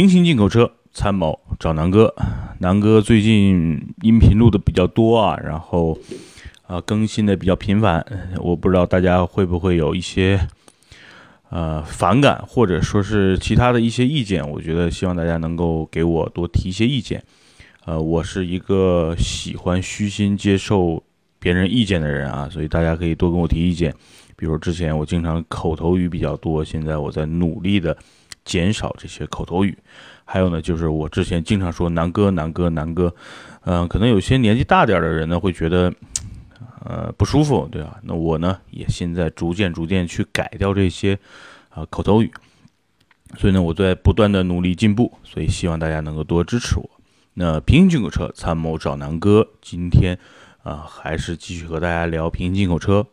平行进口车参谋找南哥，南哥最近音频录的比较多啊，然后啊更新的比较频繁，我不知道大家会不会有一些呃反感，或者说是其他的一些意见，我觉得希望大家能够给我多提一些意见。呃，我是一个喜欢虚心接受别人意见的人啊，所以大家可以多跟我提意见。比如之前我经常口头语比较多，现在我在努力的。减少这些口头语，还有呢，就是我之前经常说“南哥，南哥，南哥”，嗯，可能有些年纪大点的人呢会觉得，呃，不舒服，对吧？那我呢也现在逐渐逐渐去改掉这些啊口头语，所以呢，我在不断的努力进步，所以希望大家能够多支持我。那平行进口车参谋找南哥，今天啊还是继续和大家聊平行进口车。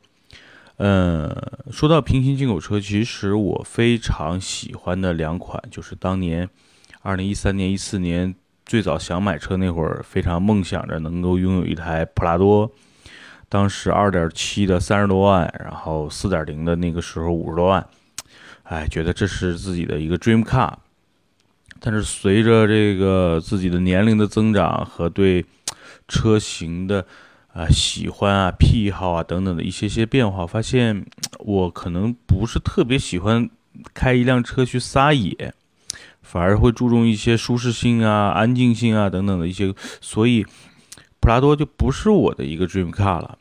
嗯，说到平行进口车，其实我非常喜欢的两款，就是当年二零一三年、一四年最早想买车那会儿，非常梦想着能够拥有一台普拉多。当时二点七的三十多万，然后四点零的那个时候五十多万，哎，觉得这是自己的一个 dream car。但是随着这个自己的年龄的增长和对车型的啊，喜欢啊，癖好啊，等等的一些些变化，发现我可能不是特别喜欢开一辆车去撒野，反而会注重一些舒适性啊、安静性啊等等的一些，所以普拉多就不是我的一个 dream car 了。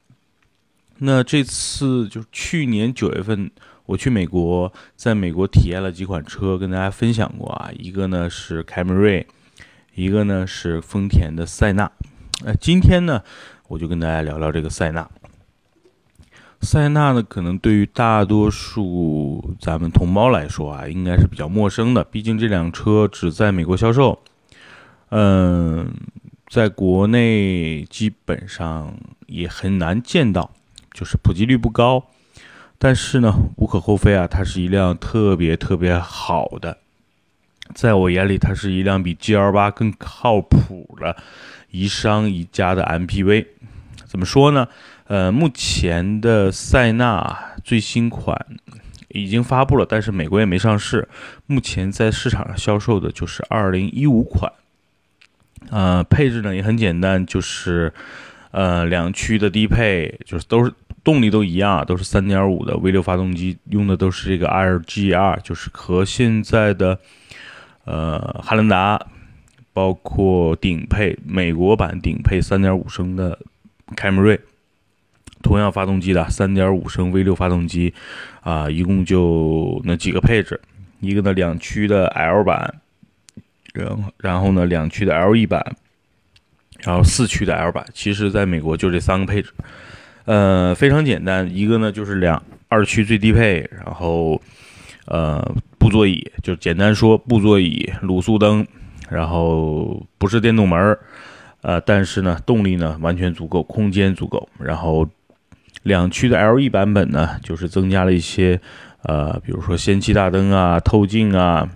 那这次就去年九月份我去美国，在美国体验了几款车，跟大家分享过啊，一个呢是凯美瑞，一个呢是丰田的塞纳。那今天呢？我就跟大家聊聊这个塞纳。塞纳呢，可能对于大多数咱们同胞来说啊，应该是比较陌生的。毕竟这辆车只在美国销售，嗯，在国内基本上也很难见到，就是普及率不高。但是呢，无可厚非啊，它是一辆特别特别好的，在我眼里，它是一辆比 GL 八更靠谱的。宜商宜家的 MPV，怎么说呢？呃，目前的塞纳最新款已经发布了，但是美国也没上市。目前在市场上销售的就是2015款。呃，配置呢也很简单，就是呃两驱的低配，就是都是动力都一样，都是3.5的 V6 发动机，用的都是这个 RGR，就是和现在的呃汉兰达。包括顶配美国版顶配3.5升的凯美瑞，同样发动机的3.5升 V6 发动机，啊，一共就那几个配置，一个呢两驱的 L 版，然后然后呢两驱的 LE 版，然后四驱的 L 版，其实在美国就这三个配置，呃，非常简单，一个呢就是两二驱最低配，然后呃布座椅，就简单说布座椅卤素灯。然后不是电动门儿，呃，但是呢，动力呢完全足够，空间足够。然后两驱的 LE 版本呢，就是增加了一些，呃，比如说氙气大灯啊、透镜啊，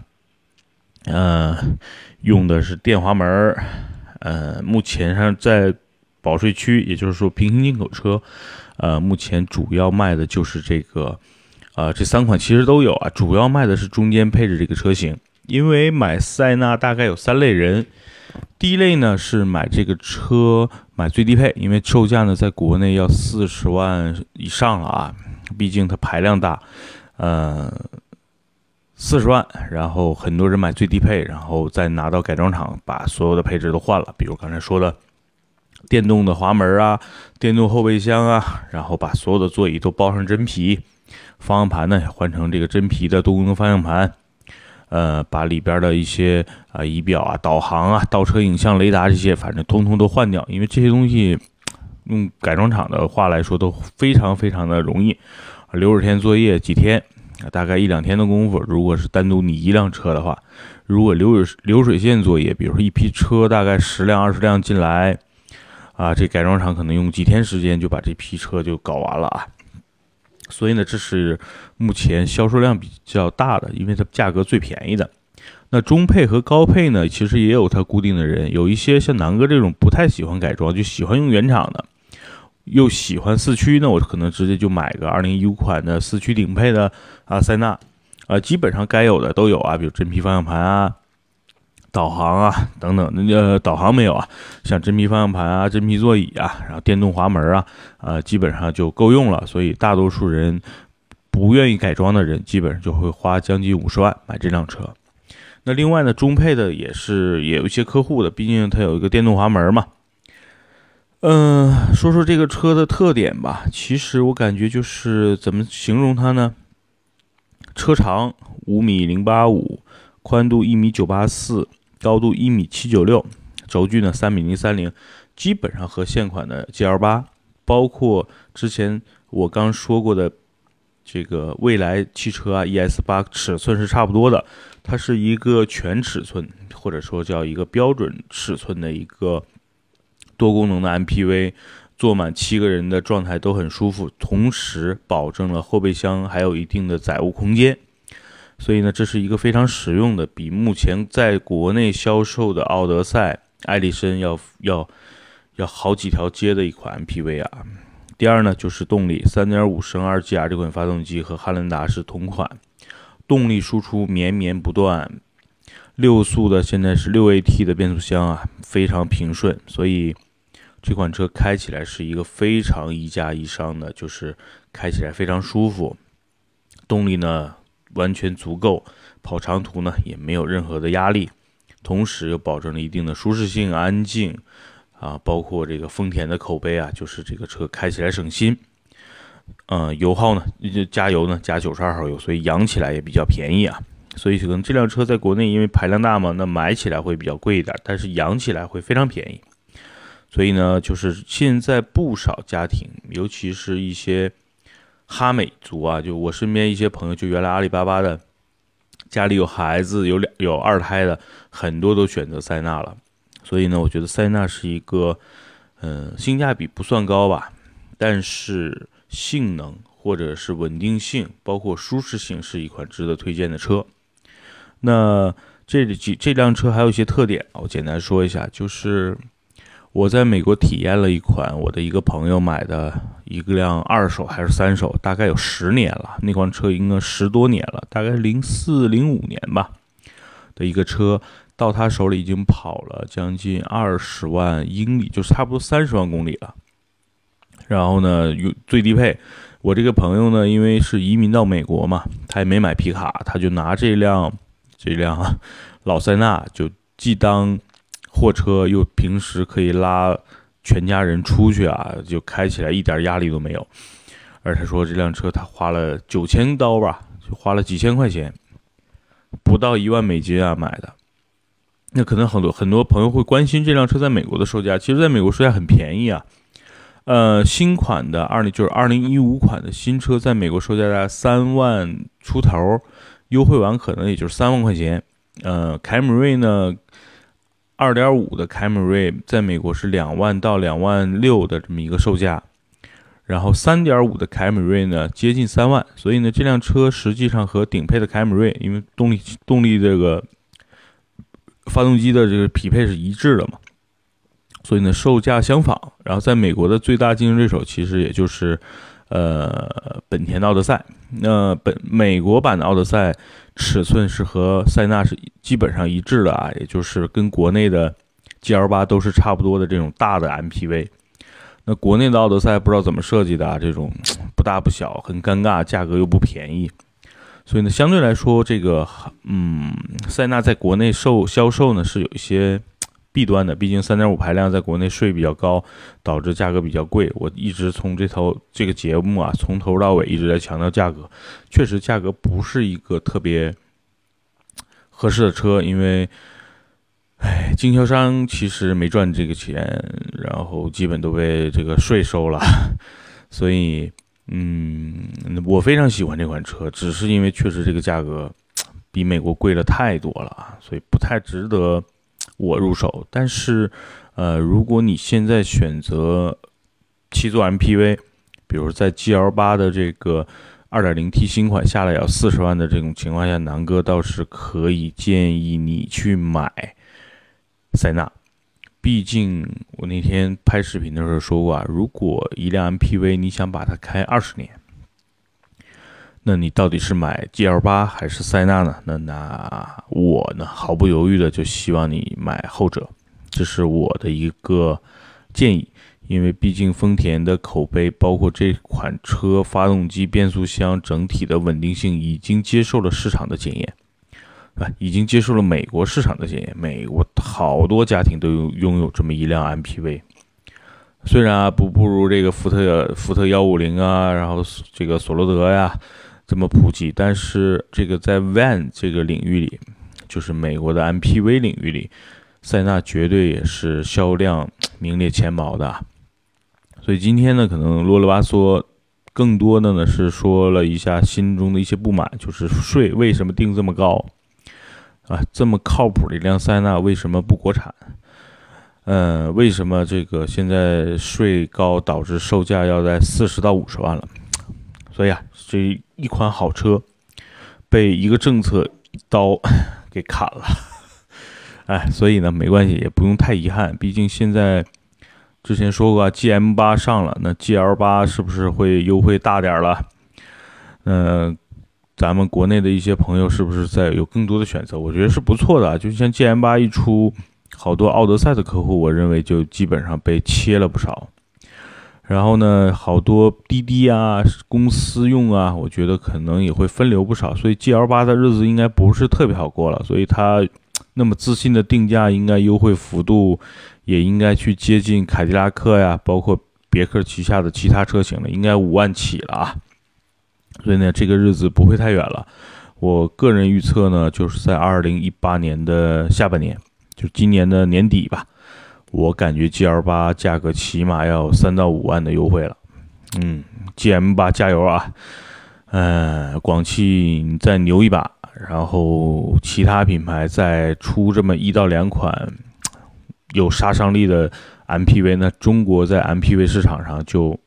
嗯，用的是电滑门儿。呃，目前上在保税区，也就是说平行进口车，呃，目前主要卖的就是这个，呃，这三款其实都有啊，主要卖的是中间配置这个车型。因为买塞纳大概有三类人，第一类呢是买这个车买最低配，因为售价呢在国内要四十万以上了啊，毕竟它排量大，呃，四十万，然后很多人买最低配，然后再拿到改装厂把所有的配置都换了，比如刚才说的电动的滑门啊，电动后备箱啊，然后把所有的座椅都包上真皮，方向盘呢换成这个真皮的多功能方向盘。呃，把里边的一些啊仪表啊、导航啊、倒车影像、雷达这些，反正通通都换掉，因为这些东西用改装厂的话来说都非常非常的容易，流水线作业几天，大概一两天的功夫。如果是单独你一辆车的话，如果流水流水线作业，比如说一批车大概十辆二十辆进来，啊，这改装厂可能用几天时间就把这批车就搞完了啊。所以呢，这是目前销售量比较大的，因为它价格最便宜的。那中配和高配呢，其实也有它固定的人，有一些像南哥这种不太喜欢改装，就喜欢用原厂的，又喜欢四驱，那我可能直接就买个二零一五款的四驱顶配的啊塞纳，啊，基本上该有的都有啊，比如真皮方向盘啊，导航啊等等，那呃导航没有啊，像真皮方向盘啊、真皮座椅啊，然后电动滑门啊，呃基本上就够用了。所以大多数人不愿意改装的人，基本上就会花将近五十万买这辆车。那另外呢，中配的也是也有一些客户的，毕竟它有一个电动滑门嘛。嗯，说说这个车的特点吧。其实我感觉就是怎么形容它呢？车长五米零八五，宽度一米九八四。高度一米七九六，轴距呢三米零三零，基本上和现款的 GL 八，包括之前我刚说过的这个蔚来汽车啊 ES 八尺寸是差不多的。它是一个全尺寸，或者说叫一个标准尺寸的一个多功能的 MPV，坐满七个人的状态都很舒服，同时保证了后备箱还有一定的载物空间。所以呢，这是一个非常实用的，比目前在国内销售的奥德赛、艾力绅要要要好几条街的一款 MPV 啊。第二呢，就是动力，3.5升二 GR 这款发动机和汉兰达是同款，动力输出绵绵不断，六速的现在是 6AT 的变速箱啊，非常平顺，所以这款车开起来是一个非常一驾一商的，就是开起来非常舒服，动力呢。完全足够跑长途呢，也没有任何的压力，同时又保证了一定的舒适性、安静啊，包括这个丰田的口碑啊，就是这个车开起来省心。嗯，油耗呢，加油呢加九十二号油，所以养起来也比较便宜啊。所以可能这辆车在国内因为排量大嘛，那买起来会比较贵一点，但是养起来会非常便宜。所以呢，就是现在不少家庭，尤其是一些。哈美族啊，就我身边一些朋友，就原来阿里巴巴的，家里有孩子有两有二胎的，很多都选择塞纳了。所以呢，我觉得塞纳是一个，嗯，性价比不算高吧，但是性能或者是稳定性，包括舒适性，是一款值得推荐的车。那这几这辆车还有一些特点，我简单说一下，就是。我在美国体验了一款我的一个朋友买的一个辆二手还是三手，大概有十年了，那款车应该十多年了，大概零四零五年吧的一个车，到他手里已经跑了将近二十万英里，就差不多三十万公里了。然后呢，有最低配，我这个朋友呢，因为是移民到美国嘛，他也没买皮卡，他就拿这辆这辆老塞纳就既当。货车又平时可以拉全家人出去啊，就开起来一点压力都没有。而他说这辆车他花了九千刀吧，就花了几千块钱，不到一万美金啊买的。那可能很多很多朋友会关心这辆车在美国的售价，其实在美国售价很便宜啊。呃，新款的二零就是二零一五款的新车，在美国售价在三万出头，优惠完可能也就是三万块钱。呃，凯美瑞呢？二点五的凯美瑞在美国是两万到两万六的这么一个售价，然后三点五的凯美瑞呢接近三万，所以呢这辆车实际上和顶配的凯美瑞，因为动力动力这个发动机的这个匹配是一致的嘛，所以呢售价相仿。然后在美国的最大竞争对手其实也就是呃本田的奥德赛，那本美国版的奥德赛。尺寸是和塞纳是基本上一致的啊，也就是跟国内的 GL 八都是差不多的这种大的 MPV。那国内的奥德赛不知道怎么设计的啊，这种不大不小，很尴尬，价格又不便宜。所以呢，相对来说，这个嗯，塞纳在国内售销售呢是有一些弊端的，毕竟三点五排量在国内税比较高，导致价格比较贵。我一直从这头这个节目啊，从头到尾一直在强调价格，确实价格不是一个特别。合适的车，因为，哎，经销商其实没赚这个钱，然后基本都被这个税收了，所以，嗯，我非常喜欢这款车，只是因为确实这个价格比美国贵了太多了，所以不太值得我入手。但是，呃，如果你现在选择七座 MPV，比如在 GL 八的这个。二点零 T 新款下来要四十万的这种情况下，南哥倒是可以建议你去买塞纳。毕竟我那天拍视频的时候说过啊，如果一辆 MPV 你想把它开二十年，那你到底是买 GL 八还是塞纳呢？那那我呢，毫不犹豫的就希望你买后者，这是我的一个建议。因为毕竟丰田的口碑，包括这款车发动机、变速箱整体的稳定性，已经接受了市场的检验，啊，已经接受了美国市场的检验。美国好多家庭都拥拥有这么一辆 MPV，虽然啊不不如这个福特福特幺五零啊，然后这个索罗德呀这么普及，但是这个在 Van 这个领域里，就是美国的 MPV 领域里，塞纳绝对也是销量名列前茅的。所以今天呢，可能啰里吧嗦，更多的呢是说了一下心中的一些不满，就是税为什么定这么高啊？这么靠谱的一辆塞纳为什么不国产？嗯，为什么这个现在税高导致售价要在四十到五十万了？所以啊，这一款好车被一个政策一刀 给砍了。哎，所以呢，没关系，也不用太遗憾，毕竟现在。之前说过，G M 八上了，那 G L 八是不是会优惠大点了？嗯，咱们国内的一些朋友是不是在有更多的选择？我觉得是不错的。就像 G M 八一出，好多奥德赛的客户，我认为就基本上被切了不少。然后呢，好多滴滴啊、公司用啊，我觉得可能也会分流不少。所以 G L 八的日子应该不是特别好过了。所以它那么自信的定价，应该优惠幅度。也应该去接近凯迪拉克呀，包括别克旗下的其他车型了，应该五万起了啊。所以呢，这个日子不会太远了。我个人预测呢，就是在二零一八年的下半年，就今年的年底吧。我感觉 G L 八价格起码要三到五万的优惠了。嗯，G M 八加油啊！嗯，广汽再牛一把，然后其他品牌再出这么一到两款。有杀伤力的 MPV，那中国在 MPV 市场上就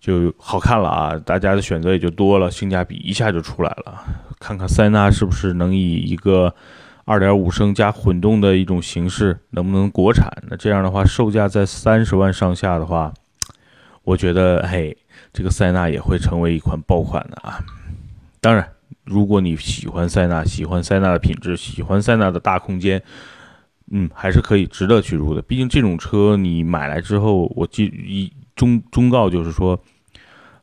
就好看了啊，大家的选择也就多了，性价比一下就出来了。看看塞纳是不是能以一个2.5升加混动的一种形式，能不能国产？那这样的话，售价在三十万上下的话，我觉得嘿，这个塞纳也会成为一款爆款的啊。当然，如果你喜欢塞纳，喜欢塞纳的品质，喜欢塞纳的大空间。嗯，还是可以值得去入的。毕竟这种车你买来之后，我记一忠忠告就是说，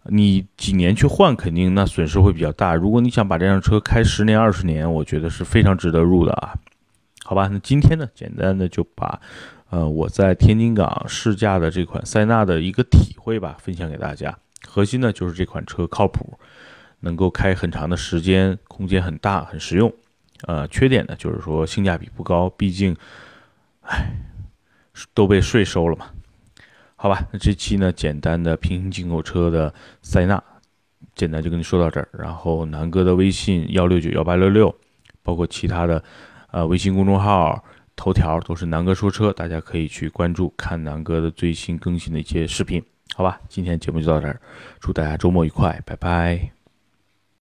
你几年去换，肯定那损失会比较大。如果你想把这辆车开十年、二十年，我觉得是非常值得入的啊。好吧，那今天呢，简单的就把呃我在天津港试驾的这款塞纳的一个体会吧，分享给大家。核心呢就是这款车靠谱，能够开很长的时间，空间很大，很实用。呃，缺点呢，就是说性价比不高，毕竟，唉，都被税收了嘛。好吧，那这期呢，简单的平行进口车的塞纳，简单就跟你说到这儿。然后南哥的微信幺六九幺八六六，包括其他的，呃，微信公众号、头条都是南哥说车，大家可以去关注，看南哥的最新更新的一些视频。好吧，今天节目就到这儿，祝大家周末愉快，拜拜。